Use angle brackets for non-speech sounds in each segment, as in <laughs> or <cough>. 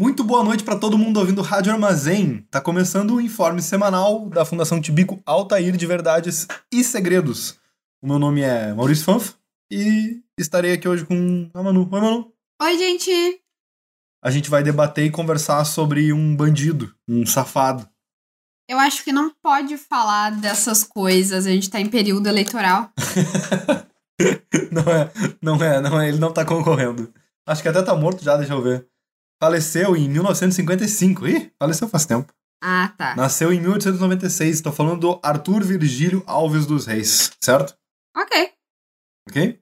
Muito boa noite para todo mundo ouvindo Rádio Armazém. Tá começando o informe semanal da Fundação Tibico Altair de Verdades e Segredos. O meu nome é Maurício Fanf e estarei aqui hoje com a Manu. Oi, Manu. Oi, gente. A gente vai debater e conversar sobre um bandido, um safado. Eu acho que não pode falar dessas coisas. A gente tá em período eleitoral. <laughs> não é, não é, não é, ele não tá concorrendo. Acho que até tá morto já, deixa eu ver. Faleceu em 1955. Ih, faleceu faz tempo. Ah, tá. Nasceu em 1896. Tô falando do Arthur Virgílio Alves dos Reis, certo? Ok. Ok?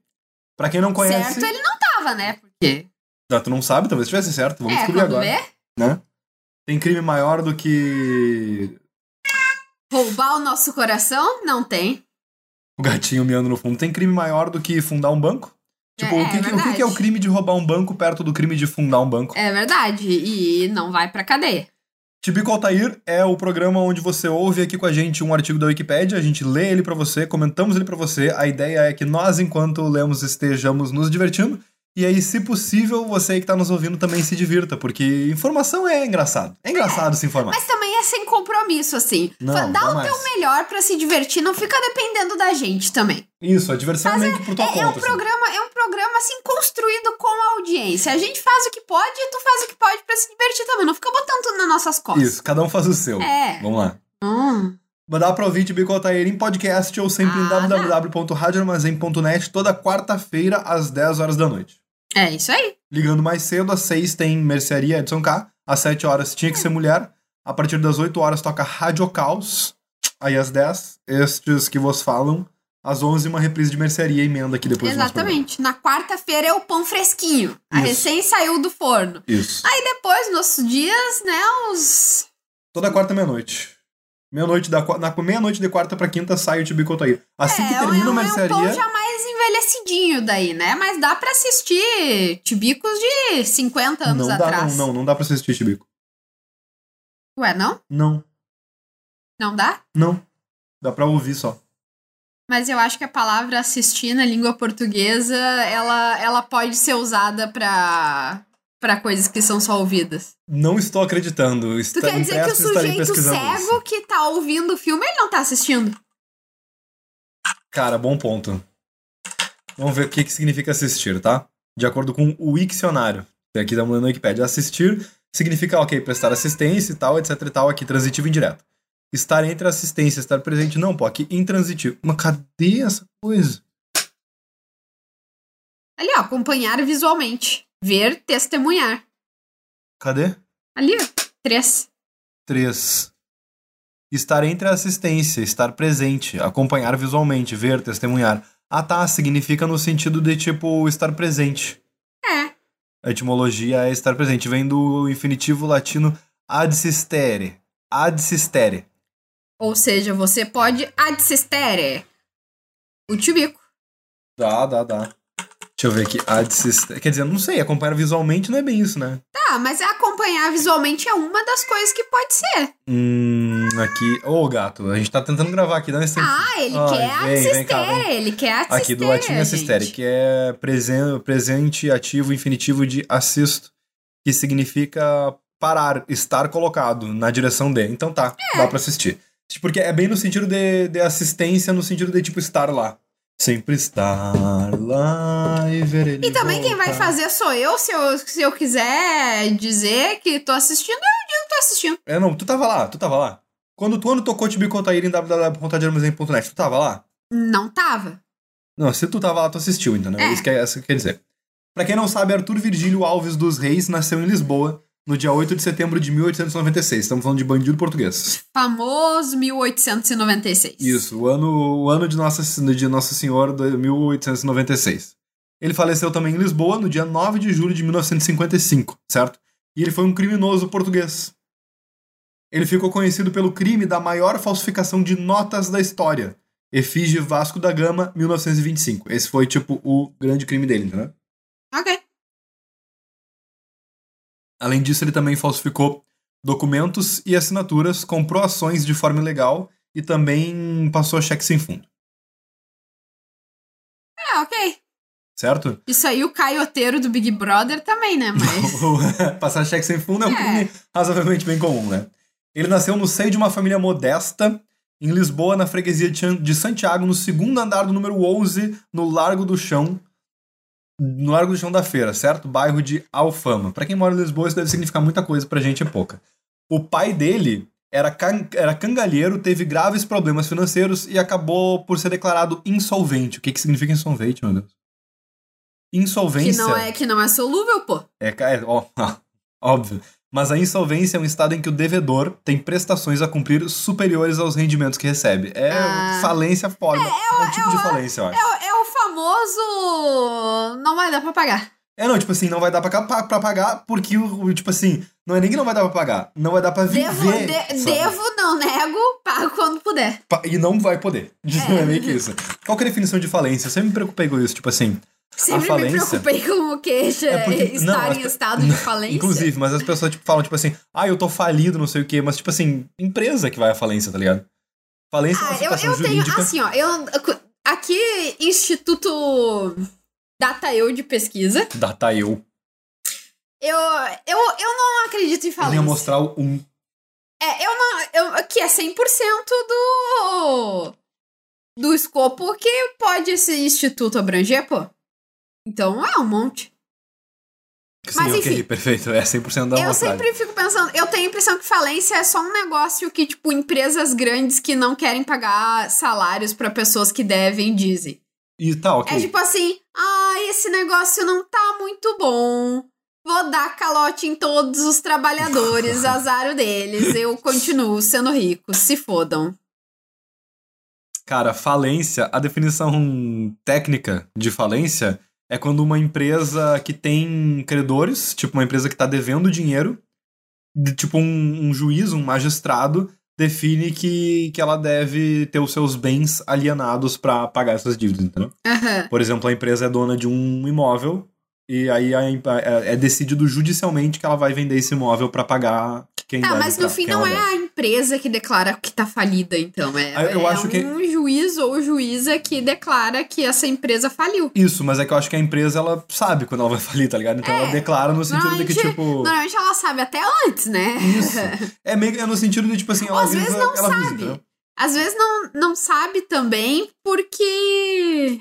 Pra quem não conhece. Certo, ele não tava, né? Porque. Já tu não sabe, talvez tivesse certo. Vamos é, descobrir agora. vê, Né? Tem crime maior do que roubar o nosso coração? Não tem. o gatinho miando no fundo. Tem crime maior do que fundar um banco? Tipo, É, o, que, é que- o que é o crime de roubar um banco perto do crime de fundar um banco? É verdade. E não vai pra cadeia. Tibico Altair é o programa onde você ouve aqui com a gente um artigo da Wikipédia, a gente lê ele pra você, comentamos ele pra você. A ideia é que nós, enquanto lemos, estejamos nos divertindo. E aí, se possível, você que tá nos ouvindo também se divirta, porque informação é engraçado. É engraçado se informar. Mas também é sem compromisso, assim. Não, Dá o teu melhor pra se divertir. Não fica dependendo da gente também. Isso, a diversão é meio que por tua É, conta. é um assim. programa, é um programa assim construído com a audiência. A gente faz o que pode e tu faz o que pode pra se divertir também. Não fica botando tudo nas nossas costas. Isso, cada um faz o seu. É. Vamos lá. Hum. Dá pra ouvir Tibico Altair em podcast ou sempre em Ah, dá. www.radioarmazém.net toda quarta-feira às 10 horas da noite. É isso aí. Ligando mais cedo, às 6 tem Mercearia Edson K. Às 7 horas tinha que ser mulher. A partir das 8 horas toca Rádio Caos. Aí às 10, estes que vos falam. Às 11, uma reprise de Mercearia emenda aqui depois. Exatamente. Na quarta-feira é o pão fresquinho. A Isso. recém saiu do forno. Isso. Aí depois, nossos dias, né, os. Toda quarta meia-noite. Meia-noite da na meia-noite de quarta pra quinta sai o Tibico Altair. Assim que é, termina é, a um- é um Mercearia. pão mais envelhecidinho daí, né? Mas dá pra assistir tibicos de 50 anos não dá, atrás. não, não, não dá pra assistir Tibico. Ué, não? Não, Não dá? não. Dá pra ouvir só. Mas eu acho que a palavra assistir na língua portuguesa, ela, ela pode ser usada pra, pra coisas que são só ouvidas. Não estou acreditando. Tu Está, quer dizer que o sujeito cego isso. que tá ouvindo o filme, ele não tá assistindo? Cara, bom ponto. Vamos ver o que, que significa assistir, tá? De acordo com o Wikcionário. Tem aqui da mulher no Wikipedia. Assistir significa, ok, prestar assistência e tal, etc e tal, aqui transitivo e indireto. Estar entre assistência, estar presente, não, pô, aqui intransitivo. Mas cadê essa coisa? Ali, ó, acompanhar visualmente. Ver, testemunhar. Cadê? Ali, ó, três. Três. Estar entre assistência, estar presente, acompanhar visualmente, ver, testemunhar. Ah tá, significa no sentido de tipo estar presente. É. A etimologia é estar presente, vem do infinitivo latino ad sistere. Ad sistere. Ou seja, você pode adsistere o tibico. Dá, dá, dá. Deixa eu ver aqui. Ad sistere. Quer dizer, não sei, acompanhar visualmente não é bem isso, né? Tá, mas acompanhar visualmente é uma das coisas que pode ser. Hum, aqui. Ô, gato, a gente tá tentando gravar aqui, dá licença. Ah, ele Ai, quer vem, vem cá, vem. ele quer adsistere. Aqui do latim assistere, que é presen presente, ativo, infinitivo de assisto, que significa parar, estar colocado na direção de. Então tá, É. dá pra assistir. Porque é bem no sentido de, de assistência, no sentido de tipo estar lá. Sempre estar lá e ver ele E também quem vai voltar. fazer sou eu. Se, eu. se eu quiser dizer que tô assistindo, eu digo que tô assistindo. É, não, tu tava lá, tu tava lá. Quando, quando tocou Tibi Contaíra em www.radiarmazém.net, tu tava lá? Não tava. Não, se tu tava lá, tu assistiu, entendeu? É. Isso que é, isso que quer dizer. Pra quem não sabe, Arthur Virgílio Alves dos Reis nasceu em Lisboa no dia 8 de setembro de 1896. Estamos falando de bandido português. Famoso 1896. Isso, o ano, o ano de, Nossa, de Nosso Senhor de 1896. Ele faleceu também em Lisboa no dia 9 de julho de 1955, certo? E ele foi um criminoso português. Ele ficou conhecido pelo crime da maior falsificação de notas da história, Efígie Vasco da Gama, 1925. Esse foi, tipo, o grande crime dele, entendeu? Ok. Além disso, ele também falsificou documentos e assinaturas, comprou ações de forma ilegal e também passou cheque sem fundo. É, ok. Certo? Isso aí o caioteiro do Big Brother também, né? Mas. <laughs> <laughs> Passar cheque sem fundo é um É. crime razoavelmente bem comum, né? Ele nasceu no seio de uma família modesta, em Lisboa, na freguesia de Santiago, no segundo andar do número 11, no Largo do Chão, no Largo do Chão da Feira, certo? Bairro de Alfama. Pra quem mora em Lisboa, isso deve significar muita coisa, pra gente é pouca. O pai dele era, can- era cangalheiro, teve graves problemas financeiros e acabou por ser declarado insolvente. O que, que significa insolvente, meu Deus? Que Insolvência. não, é, que não é solúvel, pô. É, é, <laughs> ó, óbvio. Mas a insolvência é um estado em que o devedor tem prestações a cumprir superiores aos rendimentos que recebe. É Ah. falência foda. É, um tipo de falência, eu acho. É, é famoso. Não vai dar pra pagar. É, não, tipo assim, não vai dar pra, ca- pra pagar porque, tipo assim, não é nem que não vai dar pra pagar, não vai dar pra viver. Devo, de- devo, não nego, pago quando puder. E não vai poder. É meio que isso. Qual que é a definição de falência? Eu sempre me preocupei com isso, tipo assim. Sempre me falência- preocupei com o que É porque- não, estar as em pe- estado de falência. Inclusive, mas as pessoas tipo, falam, tipo assim, ah, eu tô falido, não sei o quê, mas, tipo assim, empresa que vai à falência, tá ligado? Falência é uma Ah, eu, eu tenho, jurídica. assim, ó, eu, aqui, Instituto Dataeu de Pesquisa, Data eu. eu, eu, não acredito em Ele ia mostrar o um. É, eu não, eu, que é 100% do, do escopo que pode esse instituto abranger, pô. Então, é um monte. Sim, Mas, ok, enfim. perfeito. É 100% da Eu vontade. sempre fico pensando, eu tenho a impressão que falência é só um negócio que, tipo, empresas grandes que não querem pagar salários pra pessoas que devem dizem. E tá, ok. É tipo assim, ah, esse negócio não tá muito bom. Vou dar calote em todos os trabalhadores, <laughs> azar o deles. Eu continuo sendo rico, se fodam. Cara, falência, a definição técnica de falência é quando uma empresa que tem credores, tipo uma empresa que tá devendo dinheiro, de- tipo um, um juiz, um magistrado, define que, que ela deve ter os seus bens alienados pra pagar essas dívidas, entendeu? Aham. Por exemplo, a empresa é dona de um imóvel e aí a é, é decidido judicialmente que ela vai vender esse imóvel pra pagar quem Tá, mas no fim não é a empresa que declara que tá falida, então. É, Ah, eu é acho um que- juiz ou juíza que declara que essa empresa faliu. Isso, mas é que eu acho que a empresa ela sabe quando ela vai falir, tá ligado? Então É, ela declara no sentido de que, tipo. Normalmente ela sabe até antes, né? Isso. <laughs> É meio é no sentido de, tipo assim, ela Ou às avisa, vezes não avisa, sabe. entendeu? Às vezes não, não sabe também porque.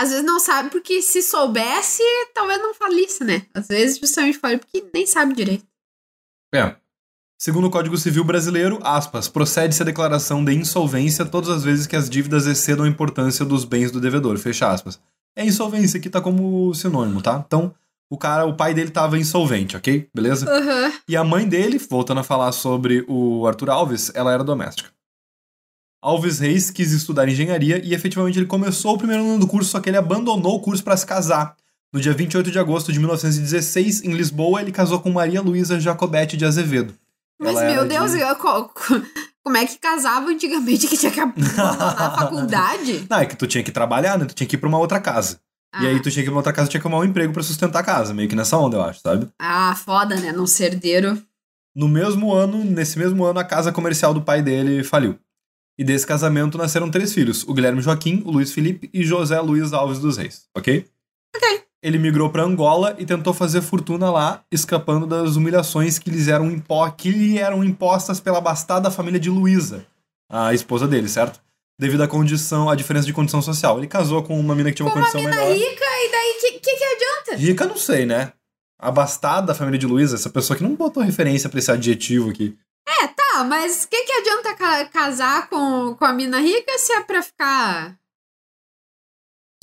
Às vezes não sabe porque se soubesse, talvez não falisse, né? Às vezes justamente fala porque nem sabe direito. É. Segundo o Código Civil Brasileiro, aspas, procede-se a declaração de insolvência todas as vezes que as dívidas excedam a importância dos bens do devedor, fecha aspas. É insolvência aqui tá como sinônimo, tá? Então, o cara, o pai dele tava insolvente, ok? Beleza? Aham. E a mãe dele, voltando a falar sobre o Arthur Alves, ela era doméstica. Alves Reis quis estudar engenharia e efetivamente ele começou o primeiro ano do curso, só que ele abandonou o curso para se casar. No dia 28 de agosto de 1916, em Lisboa, ele casou com Maria Luísa Jacobete de Azevedo. Mas, Ela meu Deus, de- eu- co- co- como é que casava antigamente que tinha que abandonar a <laughs> faculdade? Não, é que tu tinha que trabalhar, né? Tu tinha que ir pra uma outra casa. E aí Ah. tu tinha que ir pra outra casa, tinha que arrumar um emprego pra sustentar a casa. Meio que nessa onda, eu acho, sabe? Ah, foda, né? Não ser herdeiro. No mesmo ano, nesse mesmo ano, a casa comercial do pai dele faliu. E desse casamento nasceram três filhos: o Guilherme Joaquim, o Luiz Felipe e José Luiz Alves dos Reis, ok? Ok. Ele migrou pra Angola e tentou fazer fortuna lá, escapando das humilhações que, lhes eram, impo que lhe eram impostas pela abastada família de Luísa, a esposa dele, certo? Devido à condição, à diferença de condição social. Ele casou com uma mina que tinha uma Com uma condição mina melhor. rica, e daí que, que, que adianta? Rica, não sei, né? Abastada da família de Luísa, essa pessoa que não botou referência pra esse adjetivo aqui. É, tá, mas que, que adianta ca- casar com, com a mina rica se é pra ficar.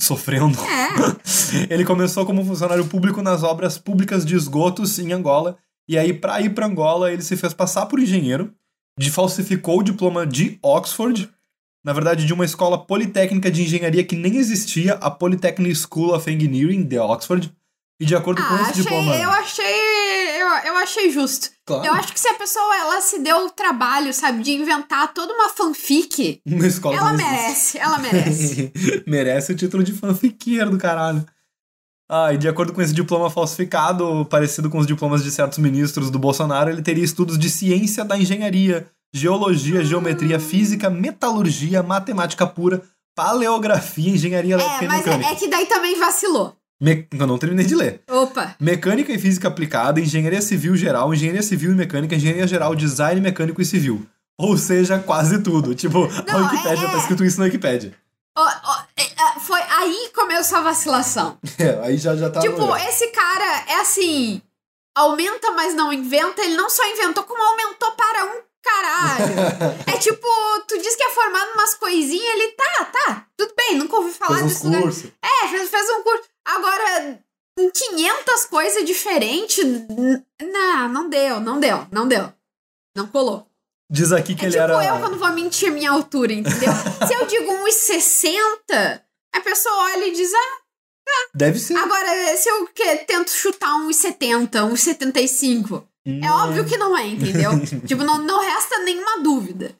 Sofrendo. É. <laughs> Ele começou como funcionário público nas obras públicas de esgotos em Angola. E aí, pra ir pra Angola, ele se fez passar por engenheiro, de falsificou o diploma de Oxford, na verdade, de uma escola politécnica de engenharia que nem existia, a Polytechnic School of Engineering de Oxford. E de acordo com Ah, esse achei, diploma. eu achei. Eu achei justo. Claro. Eu acho que se a pessoa ela se deu o trabalho, sabe, de inventar toda uma fanfic, Uma escola ela merece, ela merece. <laughs> Merece o título de fanfiqueiro do caralho. Ah, e de acordo com esse diploma falsificado, parecido com os diplomas de certos ministros do Bolsonaro, ele teria estudos de ciência da engenharia, geologia, geometria, física, metalurgia, matemática pura, paleografia, engenharia elétrica É, e mas mecânica. é, é que daí também vacilou. Me- Eu não terminei de ler. Opa. Mecânica e física aplicada, engenharia civil geral, engenharia civil e mecânica, engenharia geral, design mecânico e civil. Ou seja, quase tudo. Tipo, a Não, Wikipédia é- tá escrito isso na Wikipédia. É, é, foi aí começou a vacilação. <laughs> É, aí já, já tá. tipo, no- esse cara é assim. Aumenta, mas não inventa. Ele não só inventou, como aumentou para um caralho. <laughs> é tipo, tu diz que é formado umas coisinhas, ele tá, tá. Tudo bem, nunca ouvi falar Fez disso. né? cursos. É, fez, fez um curso. Agora, em 500 coisas diferentes. Não, não deu, não deu, não deu. Não colou. Diz aqui que É ele tipo era. eu quando vou mentir a minha altura, entendeu? <laughs> Se eu digo 1,60, a pessoa olha e diz, ah, Deve ser. agora se eu que, tento chutar 1,70, 1,75, Hum. é óbvio que não é, entendeu? <laughs> tipo, não, não resta nenhuma dúvida.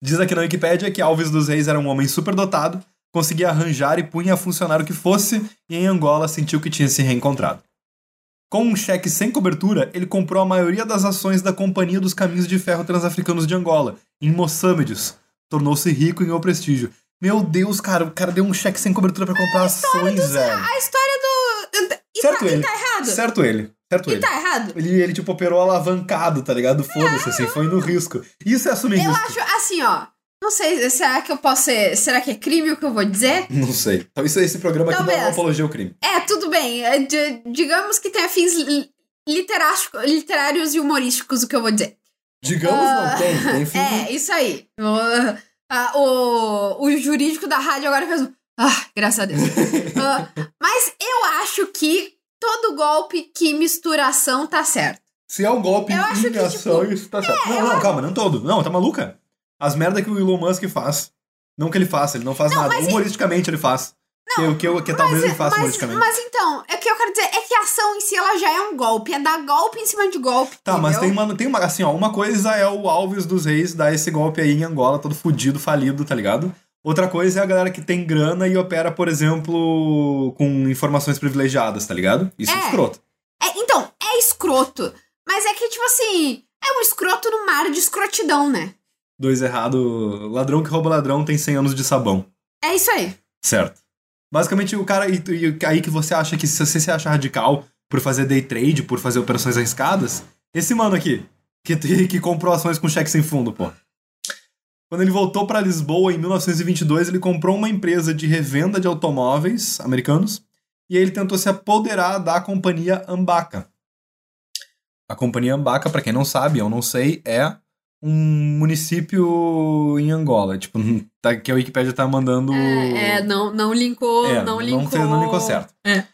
Diz aqui na Wikipédia que Alves dos Reis era um homem superdotado, conseguia arranjar e punha a funcionar o que fosse, e em Angola sentiu que tinha se reencontrado. Com um cheque sem cobertura, ele comprou a maioria das ações da Companhia dos Caminhos de Ferro Transafricanos de Angola, em Moçambides. Tornou-se rico e ganhou prestígio. Meu Deus, cara, o cara deu um cheque sem cobertura pra comprar ações, velho. A história do. E Certo tá, ele. tá errado? Certo ele. Certo E ele. tá errado? Ele, ele, tipo, operou alavancado, tá ligado? Foda-se, assim, foi no risco. Isso é assumir Eu risco. acho assim, ó. Não sei, será que eu posso ser. Será que é crime o que eu vou dizer? Não sei. Então, isso, esse programa aqui não é uma apologia ao crime. É, tudo bem. é, di- digamos que tenha fins literários e humorísticos o que eu vou dizer. Digamos, Ah, não tem. Tem <laughs> fim. É, isso aí. O, ah, o, o jurídico da rádio agora fez. Ah, graças a Deus. <laughs> Ah, mas eu acho que todo golpe que mistura ação tá certo. Se é um golpe Eu acho em que, ação, tipo, isso tá certo. não, não, calma, não todo. Não, tá maluca? As merda que o Elon Musk faz. Não que ele faça, ele não faz nada. mas e- Humoristicamente ele faz. que, o que, eu- que talvez ele faça mas, humoristicamente. mas então, é que eu quero dizer, é que a ação em si ela já é um golpe. É dar golpe em cima de golpe. Tá, mas tem entendeu? uma, tem uma. Assim, ó, uma coisa é o Alves dos Reis dar esse golpe aí em Angola, todo fudido, falido, tá ligado? Outra coisa é a galera que tem grana e opera, por exemplo, com informações privilegiadas, tá ligado? Isso é, É. escroto. É, então, é escroto. Mas é que, tipo assim, é um escroto no mar de escrotidão, né? Dois errado. Ladrão que rouba ladrão tem 100 anos de sabão. É isso aí. Certo. Basicamente, o cara. E, e aí que você acha que se você se acha radical por fazer day trade, por fazer operações arriscadas, esse mano aqui, que, que comprou ações com cheque sem fundo, pô. Quando ele voltou pra Lisboa em 1922, ele comprou uma empresa de revenda de automóveis americanos e aí ele tentou se apoderar da companhia Ambaca. A companhia Ambaca, pra quem não sabe, eu não sei, é um município em Angola. Tipo, <laughs> tá, que a Wikipédia tá mandando. É, é, não, não linkou, É, não linkou. fez- não linkou certo. É.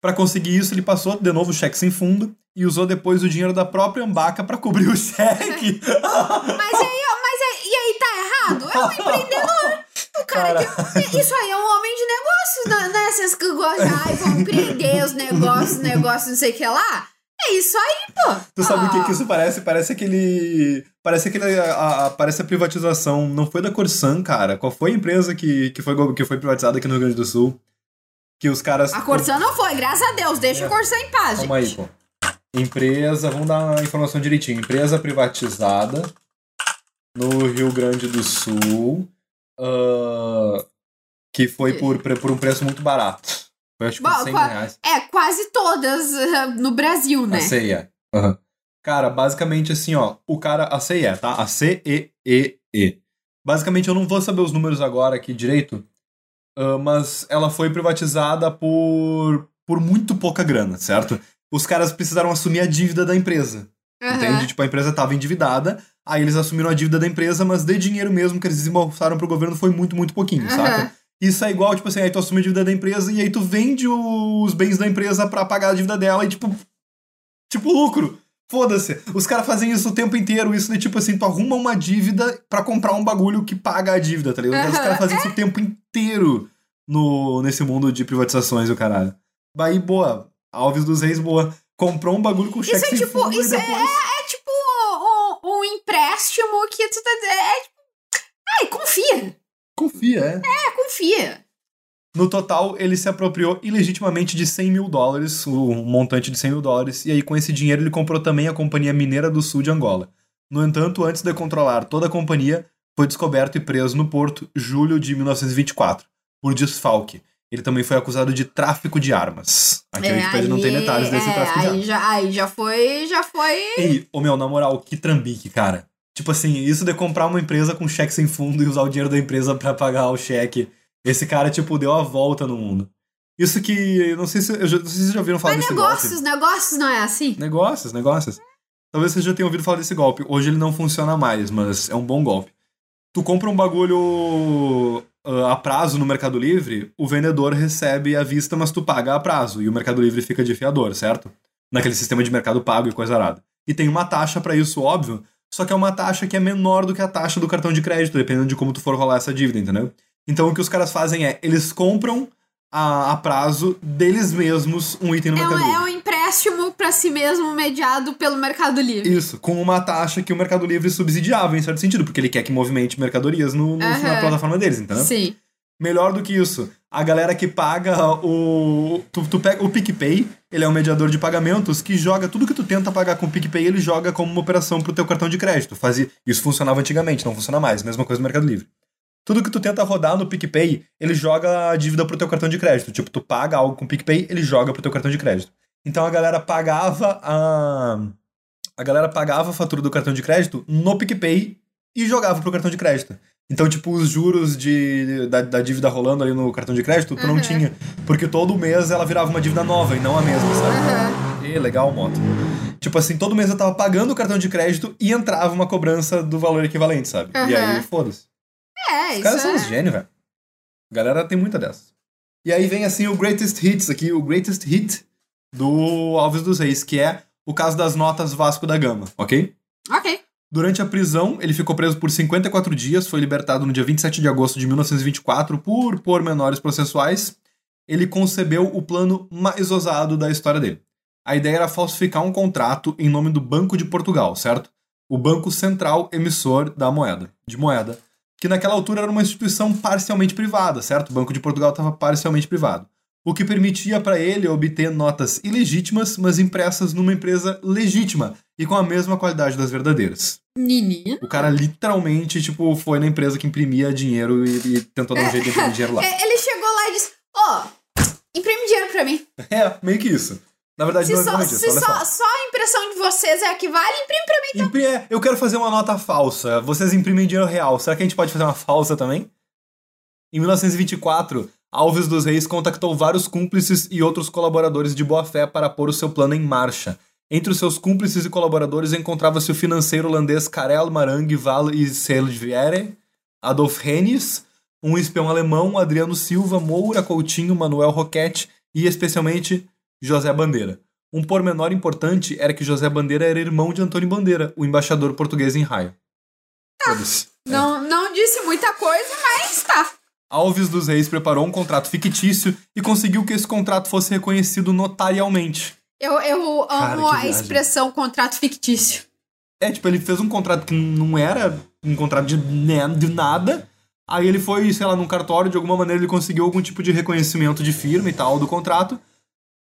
Pra conseguir isso, ele passou de novo o cheque sem fundo e usou depois o dinheiro da própria Ambaca pra cobrir o <laughs> cheque. <laughs> Mas aí, mas aí, e aí tá errado? É um empreendedor. O cara, que- Isso aí é um homem de negócios, né? Vocês que gostam, ai, vão empreender os negócios, negócios, não sei o que lá. É isso aí, pô. Tu sabe o que, Ah. que isso parece? Parece aquele. Parece aquele. A, a- parece a privatização. Não foi da Corsan, cara. Qual foi a empresa que, que, foi, que foi privatizada aqui no Rio Grande do Sul? Que os caras. A Corsã não foi, graças a Deus. Deixa É. o Corsã em paz, Calma aí, gente. pô. Empresa, vamos dar a informação direitinho. Empresa privatizada no Rio Grande do Sul, ah, que foi por, por um preço muito barato. Foi acho que Bom, 100 qua- reais. É, quase todas ah, no Brasil, né? A CEE. Aham. Cara, basicamente assim, ó, o cara, a CEE, tá? A C-E-E-E. Basicamente, eu não vou saber os números agora aqui direito, ah, mas ela foi privatizada por, por muito pouca grana, certo? Os caras precisaram assumir a dívida da empresa. Aham. Entende? Tipo, a empresa estava endividada, aí eles assumiram a dívida da empresa, mas de dinheiro mesmo que eles desembolsaram pro governo foi muito, muito pouquinho, Aham. saca? Isso é igual, tipo assim, aí tu assume a dívida da empresa e aí tu vende os bens da empresa pra pagar a dívida dela e, tipo, tipo, lucro. Foda-se. Os caras fazem isso o tempo inteiro, isso de tipo assim, tu arruma uma dívida pra comprar um bagulho que paga a dívida, tá ligado? Os Aham. caras fazem isso o tempo inteiro no, nesse mundo de privatizações e o caralho. Aí, boa. Alves dos Reis, boa. comprou um bagulho com cheque Isso é sem tipo, fundo e isso é, depois... é tipo um, um empréstimo que tu tá. É tipo. Ai, confia. Confia, é. É, confia. No total, ele se apropriou ilegitimamente de 100 mil dólares, o um montante de 100 mil dólares, e aí com esse dinheiro ele comprou também a Companhia Mineira do Sul de Angola. No entanto, antes de controlar toda a companhia, foi descoberto e preso no porto julho de 1924, por desfalque. Ele também foi acusado de tráfico de armas. Aqui a Wikipedia não tem detalhes desse é, tráfico de aí armas. já, aí já foi. Já foi. Ei, ô meu, na moral, que trambique, cara. Tipo assim, isso de comprar uma empresa com cheque sem fundo e usar o dinheiro da empresa pra pagar o cheque. Esse cara, tipo, deu a volta no mundo. Isso que. Não sei se, eu já, não sei se vocês já ouviram falar Mas desse negócios, golpe. negócios não é assim? Negócios, negócios. Talvez vocês já tenham ouvido falar desse golpe. Hoje ele não funciona mais, mas é um bom golpe. Tu compra um bagulho ah, a prazo no Mercado Livre, o vendedor recebe à vista, mas tu paga a prazo. E o Mercado Livre fica de fiador, certo? Naquele sistema de mercado pago e coisa arada. E tem uma taxa pra isso, óbvio. Só que é uma taxa que é menor do que a taxa do cartão de crédito, dependendo de como tu for rolar essa dívida, entendeu? Então o que os caras fazem é, eles compram a, a prazo deles mesmos um item no É um, Mercado Livre. é um empréstimo pra si mesmo mediado pelo Mercado Livre. Isso, com uma taxa que o Mercado Livre subsidiava, em certo sentido, porque ele quer que movimente mercadorias no, no- na Aham. plataforma deles, entendeu? Sim. Melhor do que isso, a galera que paga o. Tu, tu pega o PicPay, ele é um mediador de pagamentos que joga tudo que tu tenta pagar com o PicPay, ele joga como uma operação pro teu cartão de crédito. Fazia, isso funcionava antigamente, não funciona mais, mesma coisa no Mercado Livre. Tudo que tu tenta rodar no PicPay, ele joga a dívida pro teu cartão de crédito. Tipo, tu paga algo com o PicPay, ele joga pro teu cartão de crédito. Então a galera pagava a. A galera pagava a fatura do cartão de crédito no PicPay e jogava pro cartão de crédito. Então, tipo, os juros de, da, da dívida rolando ali no cartão de crédito, tu não Uhum. tinha. Porque todo mês ela virava uma dívida nova e não a mesma, sabe? Aham. E legal, moto. Tipo assim, todo mês eu tava pagando o cartão de crédito e entrava uma cobrança do valor equivalente, sabe? E aí, Aham. foda-se. É, Os isso caras são é. uns gênios, velho. A galera tem muita dessas. E aí vem assim o Greatest Hits aqui, o Greatest Hit do Alves dos Reis, que é o caso das notas Vasco da Gama, ok? Ok. Durante a prisão, ele ficou preso por 54 dias, foi libertado no dia 27 de agosto de 1924 por pormenores processuais. Ele concebeu o plano mais ousado da história dele. A ideia era falsificar um contrato em nome do Banco de Portugal, certo? O Banco Central Emissor da Moeda, de moeda, que naquela altura era uma instituição parcialmente privada, certo? O Banco de Portugal estava parcialmente privado. O que permitia para ele obter notas ilegítimas, mas impressas numa empresa legítima e com a mesma qualidade das verdadeiras. Menino. O cara literalmente, tipo, foi na empresa que imprimia dinheiro e, e tentou dar um jeito de imprimir dinheiro lá. <laughs> É, Ele chegou lá e disse: Ó, imprime dinheiro pra mim. É, meio que isso. Na verdade, Se, não é só, isso, se só, só. só a impressão de vocês é a que vale, imprime pra mim. Impri- é, eu quero fazer uma nota falsa. Vocês imprimem dinheiro real. Será que a gente pode fazer uma falsa também? Em 1924, Alves dos Reis contactou vários cúmplices e outros colaboradores de boa-fé para pôr o seu plano em marcha. Entre os seus cúmplices e colaboradores encontrava-se o financeiro holandês Karel Marang Val e Selviere, Adolf Hennis, um espião alemão, Adriano Silva, Moura Coutinho, Manuel Roquette e, especialmente, José Bandeira. Um pormenor importante era que José Bandeira era irmão de Antônio Bandeira, o embaixador português em Raio. Foda-se. Não, não disse muita coisa, mas tá. Alves dos Reis preparou um contrato fictício e conseguiu que esse contrato fosse reconhecido notarialmente. Eu, eu Cara, amo que a expressão contrato fictício. É, tipo, ele fez um contrato que não era um contrato de, né, de nada. Aí ele foi, sei lá, num cartório, de alguma maneira ele conseguiu algum tipo de reconhecimento de firma e tal do contrato.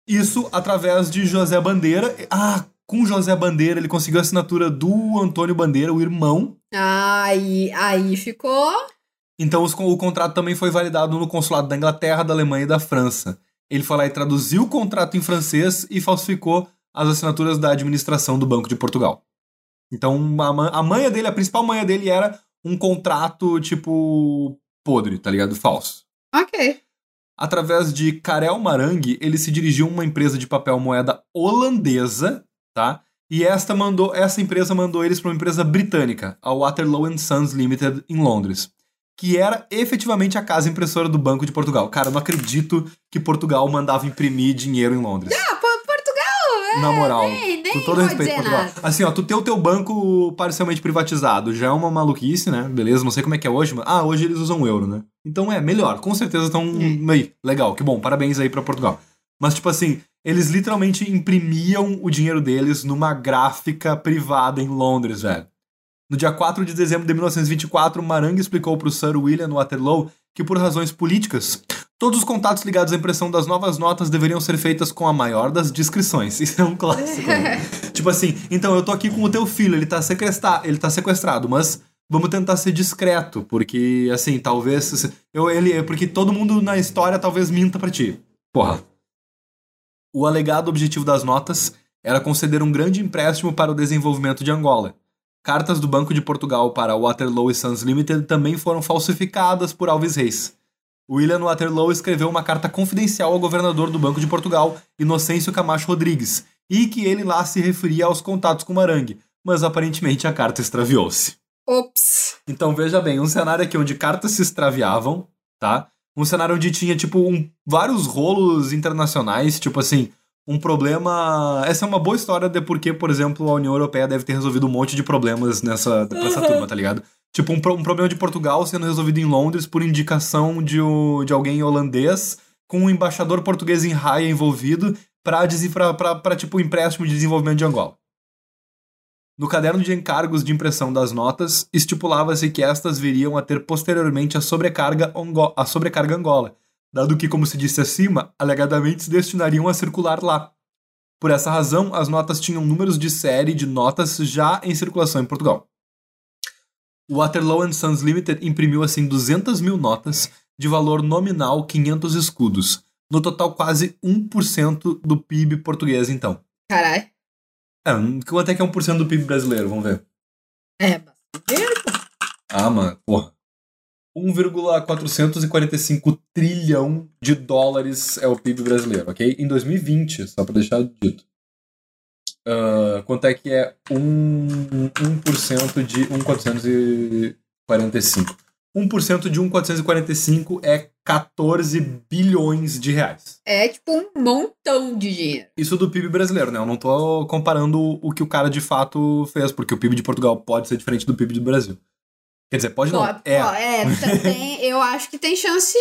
Isso através de José Bandeira. Ah, com José Bandeira ele conseguiu a assinatura do Antônio Bandeira, o irmão. Aí, aí ficou. Então os- o contrato também foi validado no consulado da Inglaterra, da Alemanha e da França. Ele foi lá e traduziu o contrato em francês e falsificou as assinaturas da administração do Banco de Portugal. Então a, a manha dele, a principal manha dele era um contrato tipo podre, tá ligado? Falso. Ok. Através de Karel Marang, ele se dirigiu a uma empresa de papel moeda holandesa, tá? E esta mandou, essa empresa mandou eles para uma empresa britânica, a Waterloo and Sons Limited em Londres, que era efetivamente a casa impressora do Banco de Portugal. Cara, eu não acredito que Portugal mandava imprimir dinheiro em Londres. Ah, pô, Portugal! Na moral, nem- nem com todo respeito, Portugal. nada. Assim, ó, tu ter o teu banco parcialmente privatizado já é uma maluquice, né? Beleza, não sei como é que é hoje, mas. Ah, hoje eles usam o euro, né? Então é melhor, com certeza estão. É. Aí, legal, que bom, parabéns aí pra Portugal. Mas, tipo assim, Eles literalmente imprimiam o dinheiro deles numa gráfica privada em Londres, velho. No dia 4 de dezembro de 1924, Marang explicou para o Sir William Waterloo que, por razões políticas, todos os contatos ligados à impressão das novas notas deveriam ser feitas com a maior das discrições. <laughs> Isso é um clássico. né? <laughs> tipo assim, então eu tô aqui com o teu filho, ele tá, sequestra ele tá sequestrado, mas vamos tentar ser discreto, porque, assim, talvez. Eu, ele, porque todo mundo na história talvez minta pra ti. Porra. O alegado objetivo das notas era conceder um grande empréstimo para o desenvolvimento de Angola. Cartas do Banco de Portugal para Waterloo e Sons Limited também foram falsificadas por Alves Reis. William Waterloo escreveu uma carta confidencial ao governador do Banco de Portugal, Inocêncio Camacho Rodrigues, e que ele lá se referia aos contatos com Marangue, mas aparentemente a carta extraviou-se. Ops. Então veja bem, um cenário aqui onde cartas se extraviavam, tá? Um cenário onde tinha, tipo, um, vários rolos internacionais, tipo assim, um problema. Essa é uma boa história de porque, por exemplo, a União Europeia deve ter resolvido um monte de problemas nessa pra essa turma, tá ligado? Tipo, um, um problema de Portugal sendo resolvido em Londres por indicação de, o- de alguém holandês, com um embaixador português em raia envolvido pra, pra, pra, pra, tipo, empréstimo de desenvolvimento de Angola. No caderno de encargos de impressão das notas, estipulava-se que estas viriam a ter posteriormente a sobrecarga, ongo- a sobrecarga Angola, dado que, como se disse acima, alegadamente se destinariam a circular lá. Por essa razão, as notas tinham números de série de notas já em circulação em Portugal. O Waterloo Sons Limited imprimiu assim 200 mil notas de valor nominal 500 escudos, no total quase 1% do PIB português então. Caralho. É, quanto é que é 1% do PIB brasileiro? Vamos ver. É, bastante. Ah, mano, porra. 1,445 trilhão de dólares é o PIB brasileiro, ok? Em 2020, só pra deixar dito. Ah, quanto é que é 1, 1% de 1,445? 1% de 1,445 é 14 bilhões de reais. É tipo um montão de dinheiro. Isso do PIB brasileiro, né? Eu não tô comparando o que o cara de fato fez, porque o PIB de Portugal pode ser diferente do PIB do Brasil. Quer dizer, pode não. Ó, é. ó, é também, <laughs> eu acho que tem chance.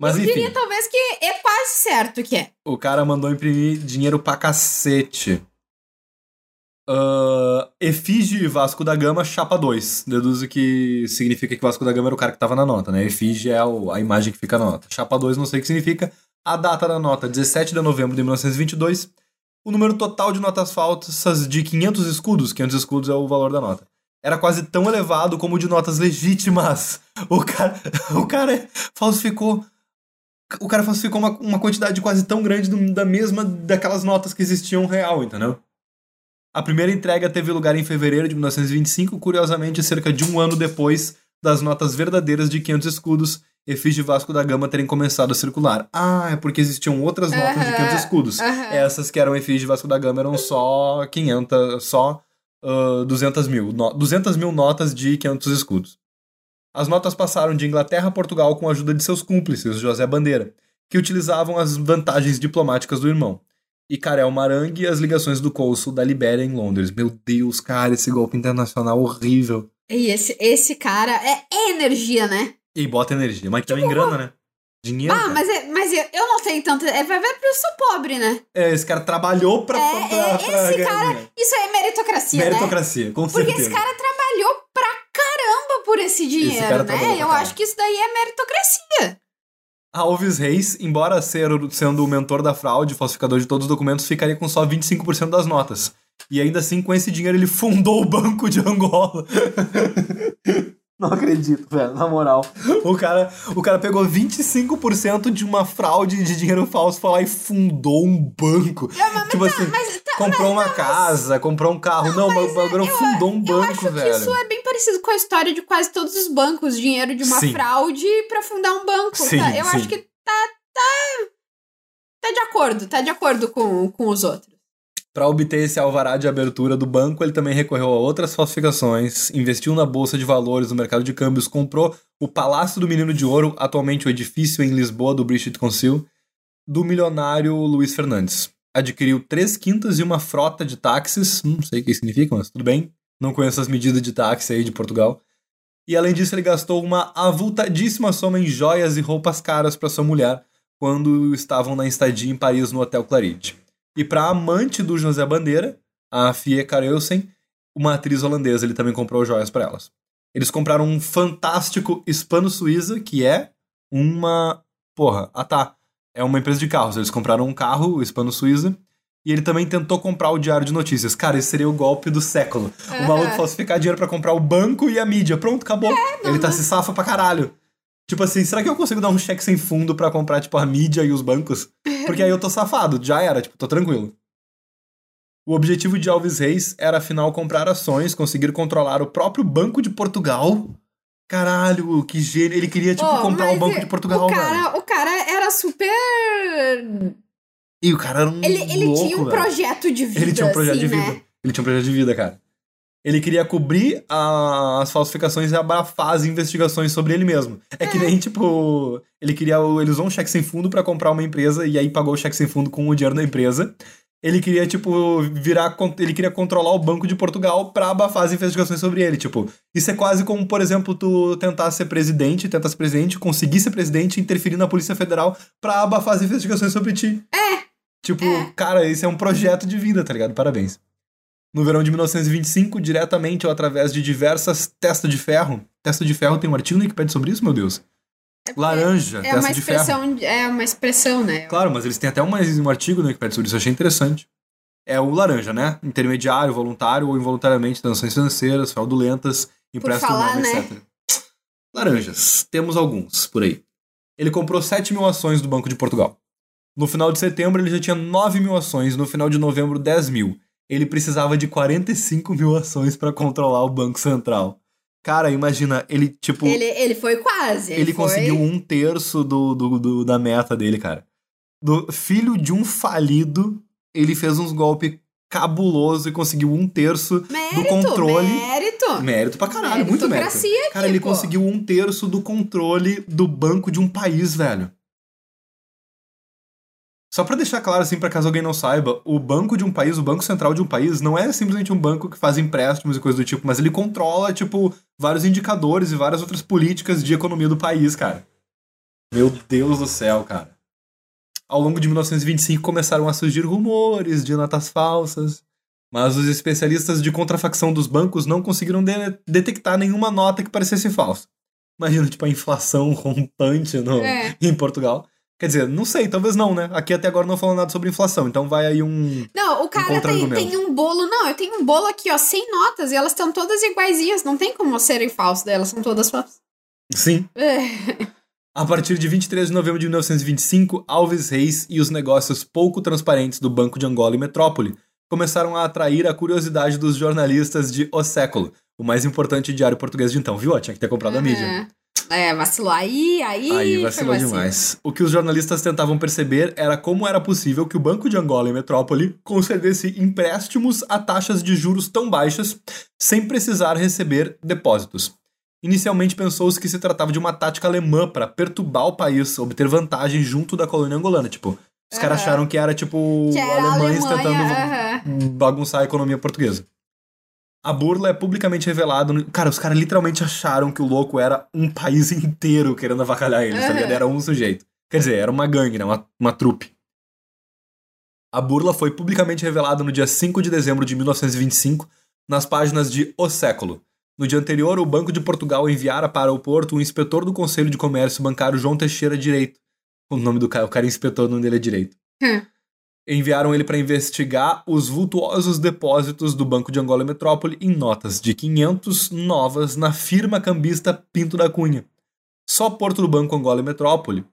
Mas eu enfim, diria talvez que é quase certo que é. o cara mandou imprimir dinheiro pra cacete. Ah, efígie Vasco da Gama, chapa 2. Deduzo que significa que Vasco da Gama era o cara que tava na nota, né? Efígie é o- a imagem que fica na nota. Chapa 2 não sei o que significa. A data da nota, 17 de novembro de 1922. O número total de notas falsas de 500 escudos, 500 escudos é o valor da nota, era quase tão elevado como o de notas legítimas. O cara, o cara falsificou o cara falsificou uma, uma quantidade quase tão grande do- da mesma daquelas notas que existiam real, entendeu? A primeira entrega teve lugar em fevereiro de 1925, curiosamente cerca de um ano depois das notas verdadeiras de 500 escudos, efígie Vasco da Gama terem começado a circular. Ah, é porque existiam outras notas de 500 Aham, escudos. aham. Essas que eram efígie Vasco da Gama eram só 500, só ah, 200 mil. No, 200 mil notas de 500 escudos. As notas passaram de Inglaterra a Portugal com a ajuda de seus cúmplices, José Bandeira, que utilizavam as vantagens diplomáticas do irmão. E Karel Marang e as ligações do cônsul da Libéria em Londres. Meu Deus, cara, esse golpe internacional horrível. E esse, esse cara é, é energia, né? E bota energia, mas também grana, né? Dinheiro. Ah, cara. mas, é, mas eu, eu não tenho tanto. É, vai ver porque eu sou pobre, né? É, esse cara trabalhou pra, É, pra, é, pra, pra esse ganhar cara-. Isso é meritocracia, né? Meritocracia, com Porque certeza. esse cara trabalhou pra caramba por esse dinheiro, trabalhou né? pra Eu acho que isso daí é meritocracia. Alves Reis, embora ser, sendo o mentor da fraude, falsificador de todos os documentos, ficaria com só 25% das notas. E ainda assim, com esse dinheiro, ele fundou o Banco de Angola. <laughs> Não acredito, velho, na moral. O cara, o cara pegou 25% de uma fraude de dinheiro falso, foi lá e fundou um banco. tipo assim, Mas tá, comprou uma casa, comprou um carro. Não, mas, o bagulho fundou um eu banco, acho que velho. isso é bem parecido com a história de quase todos os bancos. Dinheiro de uma Sim. fraude pra fundar um banco. Sim, tá? Eu sim. acho que tá, tá. Tá de acordo, tá de acordo com, com os outros. Para obter esse alvará de abertura do banco, ele também recorreu a outras falsificações, investiu na bolsa de valores no mercado de câmbios, comprou o Palácio do Menino de Ouro, atualmente o edifício em Lisboa do British Council, do milionário Luiz Fernandes. Adquiriu três quintas e uma frota de táxis, não sei o que significa, mas tudo bem. Não conheço as medidas de táxi aí de Portugal. E além disso, ele gastou uma avultadíssima soma em joias e roupas caras para sua mulher, quando estavam na estadia em Paris no Hotel Claridge. E para amante do José Bandeira, a Fie Karelsen, uma atriz holandesa, ele também comprou joias para elas. Eles compraram um fantástico Hispano Suiza, que é uma. Porra, ah tá. É uma empresa de carros. Eles compraram um carro, o Hispano Suiza, e ele também tentou comprar o Diário de Notícias. Cara, esse seria o golpe do século. O maluco falsificar dinheiro para comprar o banco e a mídia. Pronto, acabou. ele tá se safa pra caralho. Tipo assim, será que eu consigo dar um cheque sem fundo para comprar, tipo, a mídia e os bancos? Porque aí eu tô safado, já era, tipo, tô tranquilo. O objetivo de Alves Reis era, afinal, comprar ações, conseguir controlar o próprio Banco de Portugal. Caralho, que gênio. Ele queria, tipo, Oh, comprar o Banco de Portugal, o cara, o cara era super. E o cara era um Ele, ele louco, tinha um velho. projeto de vida. Ele tinha um projeto assim, de vida. Né? Ele tinha um projeto de vida, cara. Ele queria cobrir a- as falsificações e abafar as investigações sobre ele mesmo. É, que nem, tipo, ele queria. Ele usou um cheque sem fundo pra comprar uma empresa e aí pagou o cheque sem fundo com o dinheiro da empresa. Ele queria, tipo, virar. Ele queria controlar o Banco de Portugal pra abafar as investigações sobre ele. Tipo, isso é quase como, por exemplo, tu tentar ser presidente, tentar ser presidente, conseguir ser presidente interferir na Polícia Federal pra abafar as investigações sobre ti. É. Tipo, É. cara, esse é um projeto de vida, tá ligado? Parabéns. No verão de 1925, diretamente ou através de diversas testas de ferro. Testa de ferro tem um artigo no Wikipedia sobre isso, meu Deus. Laranja, É testa uma de ferro. expressão, é uma expressão, né? Claro, mas eles têm até uma- um artigo no Wikipedia sobre isso, eu achei interessante. É o laranja, né? Intermediário, voluntário ou involuntariamente, transações financeiras, fraudulentas, empréstimo nome, né? etc. Laranjas, temos alguns por aí. Ele comprou 7 mil ações do Banco de Portugal. No final de setembro ele já tinha 9 mil ações, no final de novembro 10 mil. Ele precisava de 45 mil ações para controlar o Banco Central. Cara, imagina, ele tipo. Ele, ele foi quase. Ele, foi... conseguiu um terço do, do, do- da meta dele, cara. Do filho de um falido, ele fez uns golpes cabuloso e conseguiu um terço Mérito, do controle. Mérito. Mérito pra caralho, muito mérito. Meritocracia Cara, aqui, ele pô. conseguiu um terço do controle do banco de um país, velho. Só pra deixar claro, assim, pra caso alguém não saiba, o banco de um país, o banco central de um país, não é simplesmente um banco que faz empréstimos e coisas do tipo, mas ele controla, tipo, vários indicadores e várias outras políticas de economia do país, cara. Meu Deus do céu, cara. Ao longo de 1925 começaram a surgir rumores de notas falsas, mas os especialistas de contrafacção dos bancos não conseguiram de- detectar nenhuma nota que parecesse falsa. Imagina, tipo, a inflação <laughs> rompante no, É. em Portugal. Quer dizer, não sei, talvez não, né? Aqui até agora não falou nada sobre inflação, então vai aí um. Não, o cara tem, contra-argumento. tem um bolo. Não, eu tenho um bolo aqui, ó, sem notas, e elas estão todas iguaizinhas. Não tem como serem falsas, elas são todas falsas. Sim. É. A partir de 23 de novembro de 1925, Alves Reis e os negócios pouco transparentes do Banco de Angola e Metrópole começaram a atrair a curiosidade dos jornalistas de O Século, o mais importante diário português de então, viu? Tinha que ter comprado a mídia. É, vacilou. Aí, aí. Aí vacilou vacilo. demais. O que os jornalistas tentavam perceber era como era possível que o Banco de Angola e Metrópole concedesse empréstimos a taxas de juros tão baixas sem precisar receber depósitos. Inicialmente pensou-se que se tratava de uma tática alemã para perturbar o país, obter vantagem junto da colônia angolana. Tipo, os caras Aham. acharam que era tipo Que era alemães Alemanha, tentando aham. bagunçar a economia portuguesa. A burla é publicamente revelada. No... Cara, os caras literalmente acharam que o louco era um país <laughs> inteiro querendo avacalhar eles, tá Aham. ligado? Era um sujeito. Quer dizer, era uma gangue, né? Uma, uma trupe. A burla foi publicamente revelada no dia 5 de dezembro de 1925, nas páginas de O Século. No dia anterior, o Banco de Portugal enviara para o Porto o inspetor do Conselho de Comércio Bancário João Teixeira Direito. O nome do cara, o cara é inspetor, o nome dele é Direito Hum. Enviaram ele para investigar os vultuosos depósitos do Banco de Angola e Metrópole em notas de 500 novas na firma cambista Pinto da Cunha. Só Porto do Banco Angola e Metrópole,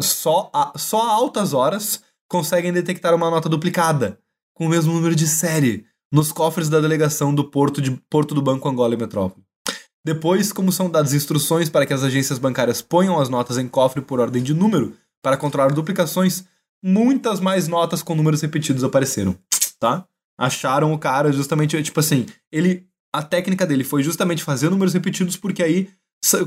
só a, só a altas horas, conseguem detectar uma nota duplicada, com o mesmo número de série, nos cofres da delegação do Porto, de, Porto do Banco Angola e Metrópole. Depois, como são dadas instruções para que as agências bancárias ponham as notas em cofre por ordem de número, para controlar duplicações, muitas mais notas com números repetidos apareceram, tá? Acharam o cara justamente, tipo assim, ele a técnica dele foi justamente fazer números repetidos porque aí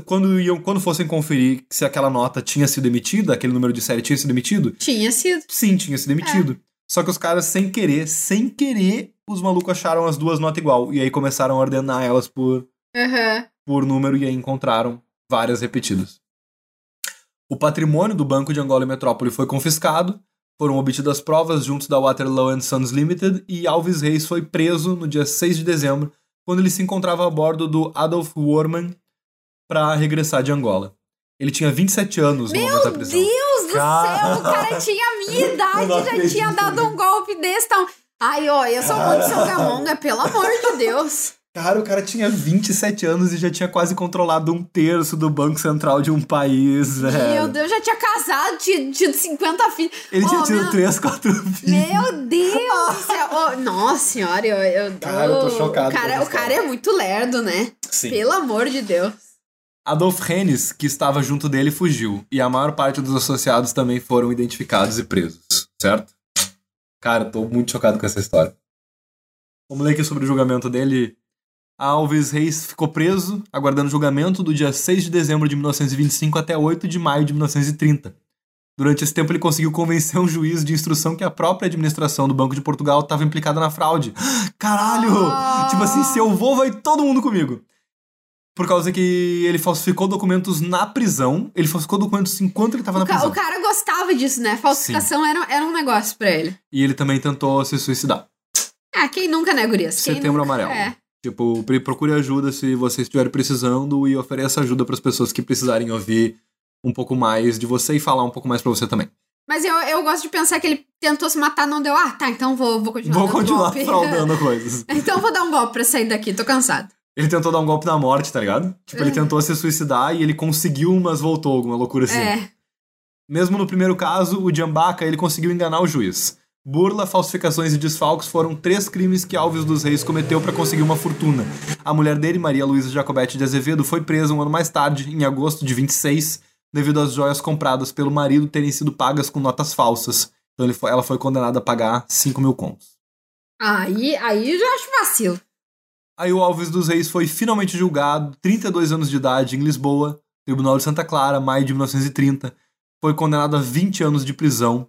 quando iam quando fossem conferir se aquela nota tinha sido emitida, aquele número de série tinha sido emitido, Tinha sido. sim, tinha sido emitido. Só que os caras sem querer, sem querer, os malucos acharam as duas notas igual e aí começaram a ordenar elas por Aham. por número e aí encontraram várias repetidas. O patrimônio do Banco de Angola e Metrópole foi confiscado, foram obtidas provas junto da Waterloo and Sons Limited e Alves Reis foi preso no dia 6 de dezembro, quando ele se encontrava a bordo do Adolf Worman para regressar de Angola. Ele tinha 27 anos no Meu momento da prisão. Deus do Cara. céu, o cara tinha a minha <laughs> idade e já tinha dado um golpe desse. Tão... Ai, ó, eu sou muito Songamonga, <laughs> pelo amor de Deus. Cara, o cara tinha 27 anos e já tinha quase controlado um terço do Banco Central de um país, Meu velho. Deus, já tinha casado, tinha tido 50 filhos. Ele tinha Oh, tido meu- 3, 4 filhos. Meu Deus do céu. Oh, nossa senhora, eu, eu, Cara, eu tô chocado O cara, o cara é muito lerdo, né? Sim. Pelo amor de Deus. Adolf Hennes, que estava junto dele, fugiu. E a maior parte dos associados também foram identificados e presos, certo? Cara, tô muito chocado com essa história. Vamos ler aqui sobre o julgamento dele. Alves Reis ficou preso, aguardando julgamento do dia 6 de dezembro de 1925 até 8 de maio de 1930. Durante esse tempo, ele conseguiu convencer um juiz de instrução que a própria administração do Banco de Portugal estava implicada na fraude. <gasps> Caralho! Ah. Tipo assim, se eu vou, vai todo mundo comigo. Por causa que ele falsificou documentos na prisão. Ele falsificou documentos enquanto ele estava na ca- prisão. o cara gostava disso, né? Falsificação era, era um negócio pra ele. E ele também tentou se suicidar. Ah, quem nunca, né, gurias? Quem Setembro nunca? Amarelo. É. Tipo, procure ajuda se você estiver precisando e ofereça ajuda para as pessoas que precisarem ouvir um pouco mais de você e falar um pouco mais para você também. Mas eu, eu gosto de pensar que ele tentou se matar, não deu. Ah, tá, então vou, vou continuar Vou continuar golpe. fraudando <laughs> coisas. então vou dar um golpe pra sair daqui, tô cansado. Ele tentou dar um golpe na morte, tá ligado? Tipo, ele É. tentou se suicidar e ele conseguiu, mas voltou, alguma loucura assim. É. Mesmo no primeiro caso, o Jambaca ele conseguiu enganar o juiz. Burla, falsificações e desfalques foram três crimes que Alves dos Reis cometeu para conseguir uma fortuna. A mulher dele, Maria Luísa Jacobete de Azevedo, foi presa um ano mais tarde, em agosto de 26, devido às joias compradas pelo marido terem sido pagas com notas falsas. Então foi- ela foi condenada a pagar 5 mil contos. Aí, aí eu já acho vacilo. Aí o Alves dos Reis foi finalmente julgado, 32 anos de idade, em Lisboa, Tribunal de Santa Clara, maio de 1930. Foi condenado a 20 anos de prisão.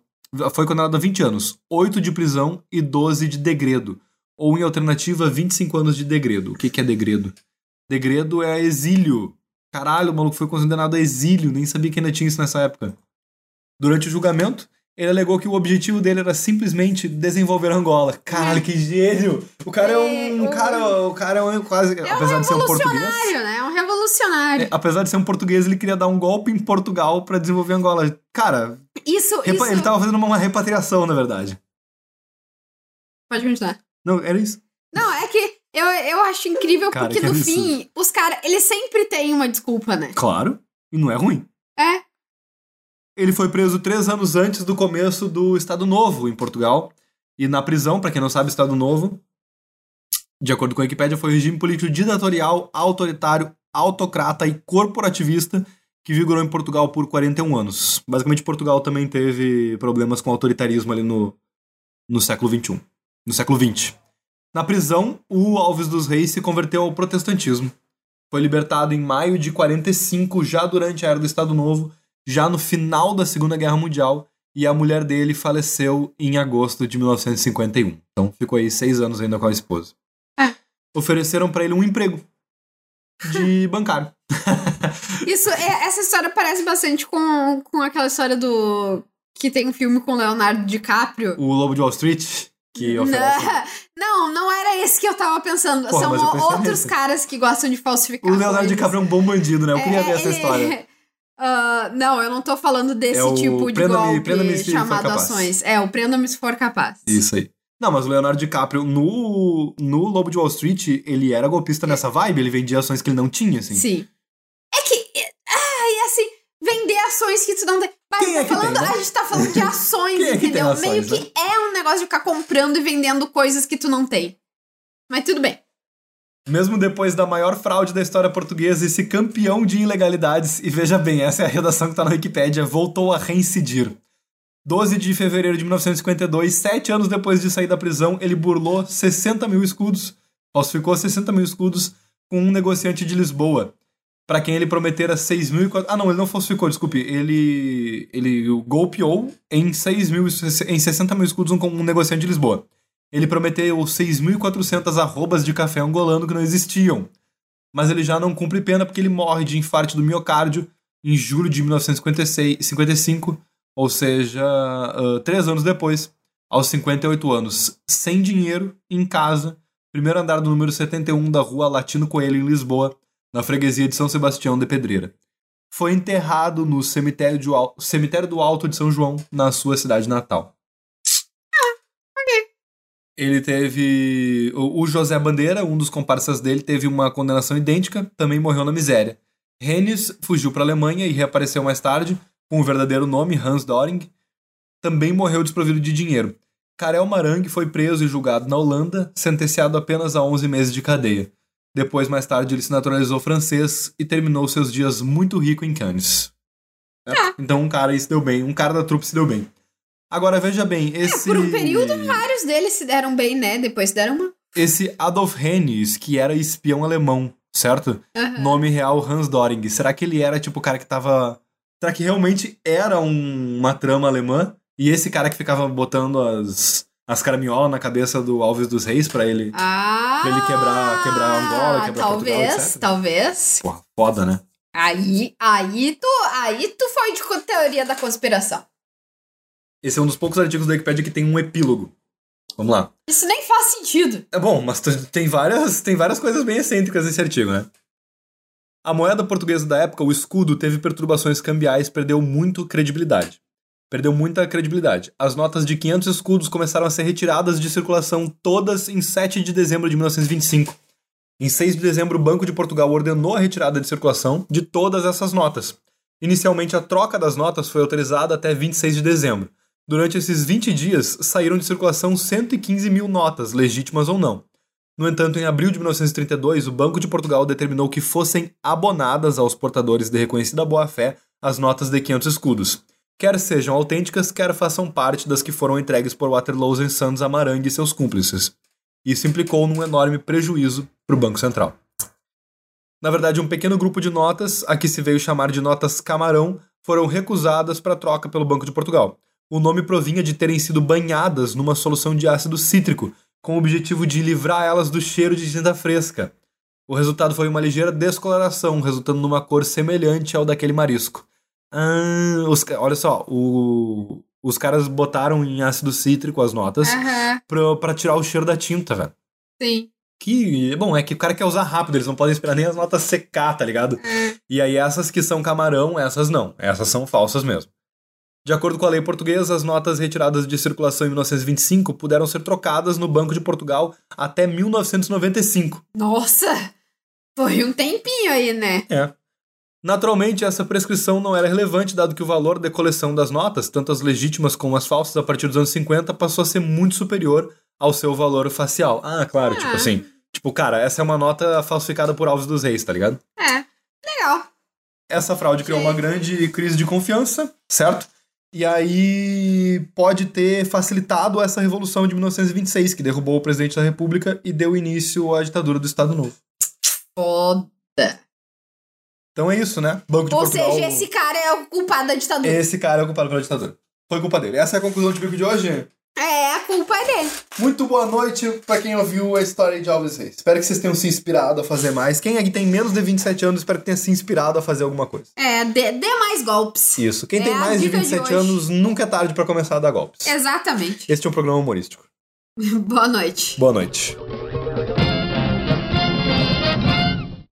Foi condenado a 20 anos, 8 de prisão e 12 de degredo. Ou, em alternativa, 25 anos de degredo. O que, que é degredo? Degredo é exílio. Caralho, o maluco foi condenado a exílio, nem sabia que ainda tinha isso nessa época. Durante o julgamento, ele alegou que o objetivo dele era simplesmente desenvolver Angola. Caralho, que gênio! O cara é um. É, o- cara, o cara é um quase. É um apesar de ser um português. revolucionário, né? É um revolucionário. é, apesar de ser um português, ele queria dar um golpe em Portugal pra desenvolver Angola. Cara, Isso, isso... ele tava fazendo uma repatriação, na verdade. Pode continuar. Não, era isso. Não, é que eu, eu acho incrível Cara, porque que no fim, os caras, eles sempre têm uma desculpa, né? Claro. E não é ruim. É. Ele foi preso três anos antes do começo do Estado Novo em Portugal. E na prisão, pra quem não sabe, Estado Novo, de acordo com a Wikipédia, foi um regime político ditatorial, autoritário, autocrata e corporativista que vigorou em Portugal por 41 anos. Basicamente, Portugal também teve problemas com autoritarismo ali no, no século XXI. No século XX. Na prisão, o Alves dos Reis se converteu ao protestantismo. Foi libertado em maio de 45, já durante a Era do Estado Novo, já no final da Segunda Guerra Mundial, e a mulher dele faleceu em agosto de 1951. Então ficou aí seis anos ainda com a esposa. É. Ofereceram pra ele um emprego de <laughs> bancário. Isso, é- essa história parece bastante com, com aquela história do. Que tem um filme com Leonardo DiCaprio. O Lobo de Wall Street, que oferece. <laughs> Não, não era esse que eu tava pensando. Porra, São outros nesse. caras que gostam de falsificar. O Leonardo coisas. DiCaprio é um bom bandido, né? Eu queria É, ver essa história. <laughs> Ah, não, eu não tô falando desse É tipo de golpe for chamado ações. É, o Prenda-me se for capaz. Isso aí. Não, mas o Leonardo DiCaprio, no, no Lobo de Wall Street, ele era golpista nessa vibe, ele vendia ações que ele não tinha, assim. Sim. É que. Ah, e assim, vender ações que tu não tem. Mas Quem é tá falando, tem, né? A gente tá falando de <laughs> ações, Quem é que entendeu? ações, Meio né? que é um negócio de ficar comprando e vendendo coisas que tu não tem. Mas tudo bem. Mesmo depois da maior fraude da história portuguesa, esse campeão de ilegalidades, e veja bem, essa é a redação que tá na Wikipédia, voltou a reincidir. 12 de fevereiro de 1952, sete anos depois de sair da prisão, ele burlou 60 mil escudos, falsificou 60 mil escudos com um negociante de Lisboa, para quem ele prometera 6 mil... Ah, não, ele não falsificou, desculpe, ele, ele golpeou em, 6 mil, em 60 mil escudos com um negociante de Lisboa. Ele prometeu 6.400 arrobas de café angolano que não existiam. Mas ele já não cumpre pena porque ele morre de infarte do miocárdio em julho de 1955, ou seja, uh, três anos depois, aos 58 anos, sem dinheiro, em casa, primeiro andar do número 71 da rua Latino Coelho, em Lisboa, na freguesia de São Sebastião de Pedreira. Foi enterrado no cemitério, cemitério do Alto de São João, na sua cidade natal. Ele teve. O José Bandeira, um dos comparsas dele, teve uma condenação idêntica, também morreu na miséria. Hennis fugiu para a Alemanha e reapareceu mais tarde, com o verdadeiro nome, Hans Doring. Também morreu desprovido de dinheiro. Karel Marang foi preso e julgado na Holanda, sentenciado apenas a 11 meses de cadeia. Depois, mais tarde, ele se naturalizou francês e terminou seus dias muito rico em Cannes. É. Então, um cara aí se deu bem, um cara da trupe se deu bem. Agora, veja bem, esse... É, por um período, vários deles se deram bem, né? Depois deram uma... Esse Adolf Hennis, que era espião alemão, certo? Uhum. Nome real Hans Doring. Será que ele era, tipo, o cara que tava... Será que realmente era um... uma trama alemã? E esse cara que ficava botando as, as caraminholas na cabeça do Alves dos Reis pra ele, ah, pra ele quebrar, quebrar Angola, quebrar talvez, Portugal, etc. Talvez, Porra, foda, né? Aí, aí tu, aí tu foi de teoria da conspiração. Esse é um dos poucos artigos da Wikipedia que tem um epílogo. Vamos lá. Isso nem faz sentido. É bom, mas tem várias, tem várias coisas bem excêntricas nesse artigo, né? A moeda portuguesa da época, o escudo, teve perturbações cambiais, perdeu muito credibilidade perdeu muita credibilidade. As notas de 500 escudos começaram a ser retiradas de circulação todas em 7 de dezembro de 1925. Em 6 de dezembro, o Banco de Portugal ordenou a retirada de circulação de todas essas notas. Inicialmente, a troca das notas foi autorizada até 26 de dezembro. Durante esses 20 dias, saíram de circulação 115 mil notas, legítimas ou não. No entanto, em abril de 1932, o Banco de Portugal determinou que fossem abonadas aos portadores de reconhecida boa-fé as notas de 500 escudos quer sejam autênticas, quer façam parte das que foram entregues por Waterloo Santos Amarangue e seus cúmplices. Isso implicou num enorme prejuízo para o Banco Central. Na verdade, um pequeno grupo de notas, a que se veio chamar de notas camarão, foram recusadas para troca pelo Banco de Portugal. O nome provinha de terem sido banhadas numa solução de ácido cítrico, com o objetivo de livrar elas do cheiro de tinta fresca. O resultado foi uma ligeira descoloração, resultando numa cor semelhante ao daquele marisco. Ah, os, olha só, o, os caras botaram em ácido cítrico as notas uhum. pra, pra tirar o cheiro da tinta, velho. Sim. Que, bom, é que o cara quer usar rápido, eles não podem esperar nem as notas secar, tá ligado? Uhum. E aí essas que são camarão, essas não. Essas são falsas mesmo. De acordo com a lei portuguesa, as notas retiradas de circulação em 1925 puderam ser trocadas no Banco de Portugal até 1995. Nossa! Foi um tempinho aí, né? É. Naturalmente, essa prescrição não era relevante, dado que o valor da coleção das notas, tanto as legítimas como as falsas, a partir dos anos 50, passou a ser muito superior ao seu valor facial. Ah, claro, tipo ah. tipo assim. Tipo, cara, essa é uma nota falsificada por Alves dos Reis, tá ligado? É, legal. Essa fraude criou uma grande crise de confiança, certo? E aí pode ter facilitado essa revolução de 1926, que derrubou o presidente da República e deu início à ditadura do Estado Novo. Foda. Então é isso, né? Banco de Ou Portugal. seja, esse cara é o culpado da ditadura. Esse cara é o culpado pela ditadura. Foi culpa dele. Essa é a conclusão do bico de hoje. É, a culpa é dele. Muito boa noite pra quem ouviu a história de Alves Reis. Espero que vocês tenham se inspirado a fazer mais. Quem aqui tem menos de 27 anos, espero que tenha se inspirado a fazer alguma coisa. É, dê, dê mais golpes. Isso. Quem É tem mais de dica de 27 hoje. anos, nunca é tarde pra começar a dar golpes. Exatamente. Este é um programa humorístico. <laughs> Boa noite. Boa noite.